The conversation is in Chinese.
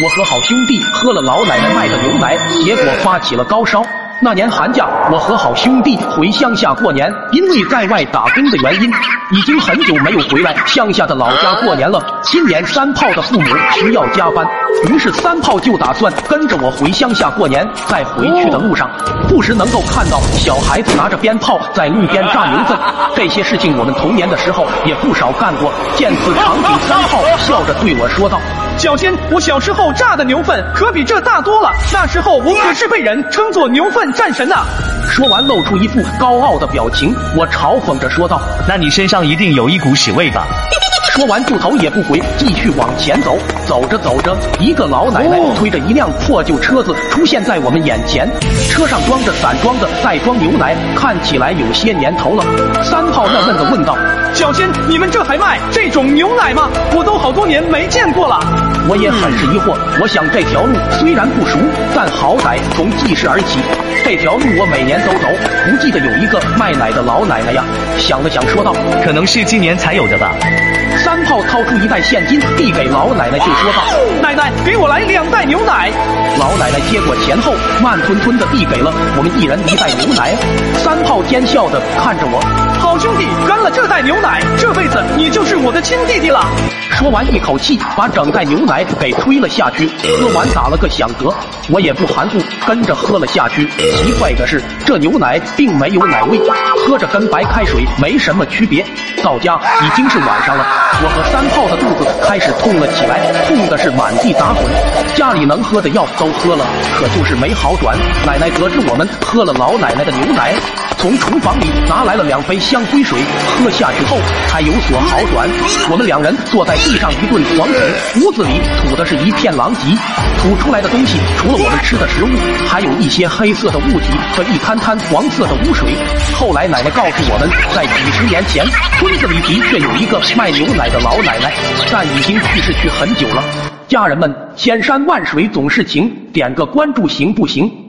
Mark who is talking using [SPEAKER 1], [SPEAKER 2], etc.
[SPEAKER 1] 我和好兄弟喝了老奶奶卖的牛奶，结果发起了高烧。那年寒假，我和好兄弟回乡下过年，因为在外打工的原因，已经很久没有回来乡下的老家过年了。今年三炮的父母需要加班，于是三炮就打算跟着我回乡下过年。在回去的路上，不时能够看到小孩子拿着鞭炮在路边炸牛粪，这些事情我们童年的时候也不少干过。见此场景，三炮笑着对我说道。
[SPEAKER 2] 小仙，我小时候炸的牛粪可比这大多了。那时候我可是被人称作牛粪战神呐！
[SPEAKER 1] 说完，露出一副高傲的表情。我嘲讽着说道：“
[SPEAKER 3] 那你身上一定有一股屎味吧？”
[SPEAKER 1] 说完，就头也不回，继续往前走。走着走着，一个老奶奶推着一辆破旧车子出现在我们眼前，车上装着散装的袋装牛奶，看起来有些年头了。三炮纳闷的问道：“
[SPEAKER 2] 小仙，你们这还卖这种牛奶吗？我都好多年没见过了。”
[SPEAKER 1] 我也很是疑惑。我想这条路虽然不熟，但好歹从记事而起。这条路我每年都走，不记得有一个卖奶的老奶奶呀。想了想，说道：“
[SPEAKER 3] 可能是今年才有的吧。”
[SPEAKER 1] 三炮掏出一袋现金递给老奶奶，就说道：“
[SPEAKER 2] 奶奶，给我来两袋牛奶。”
[SPEAKER 1] 老奶奶接过钱后，慢吞吞的递给了我们一人一袋牛奶。三炮奸笑的看着我：“
[SPEAKER 2] 兄弟，干了这袋牛奶，这辈子你就是我的亲弟弟了。”
[SPEAKER 1] 说完，一口气把整袋牛奶给推了下去。喝完打了个响嗝，我也不含糊，跟着喝了下去。奇怪的是，这牛奶并没有奶味，喝着跟白开水没什么区别。到家已经是晚上了，我和三炮的肚子开始痛了起来，痛的是满地打滚。家里能喝的药都喝了，可就是没好转。奶奶得知我们喝了老奶奶的牛奶，从厨房里拿来了两杯香灰水，喝下去后才有所好转。我们两人坐在地上一顿狂吐，屋子里吐的是一片狼藉。吐出来的东西除了我们吃的食物，还有一些黑色的物体和一滩滩黄色的污水。后来奶奶告诉我们，在几十年前。村子里的确有一个卖牛奶的老奶奶，但已经去世去很久了。家人们，千山万水总是情，点个关注行不行？